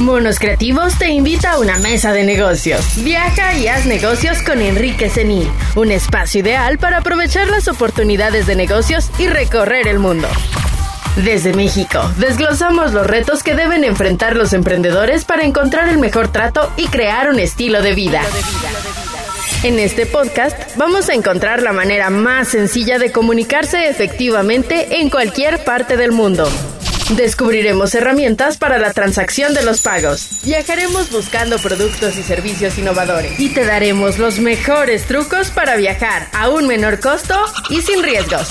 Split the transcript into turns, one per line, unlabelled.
Monos Creativos te invita a una mesa de negocios. Viaja y haz negocios con Enrique Senil, un espacio ideal para aprovechar las oportunidades de negocios y recorrer el mundo. Desde México, desglosamos los retos que deben enfrentar los emprendedores para encontrar el mejor trato y crear un estilo de vida. En este podcast vamos a encontrar la manera más sencilla de comunicarse efectivamente en cualquier parte del mundo. Descubriremos herramientas para la transacción de los pagos. Viajaremos buscando productos y servicios innovadores. Y te daremos los mejores trucos para viajar a un menor costo y sin riesgos.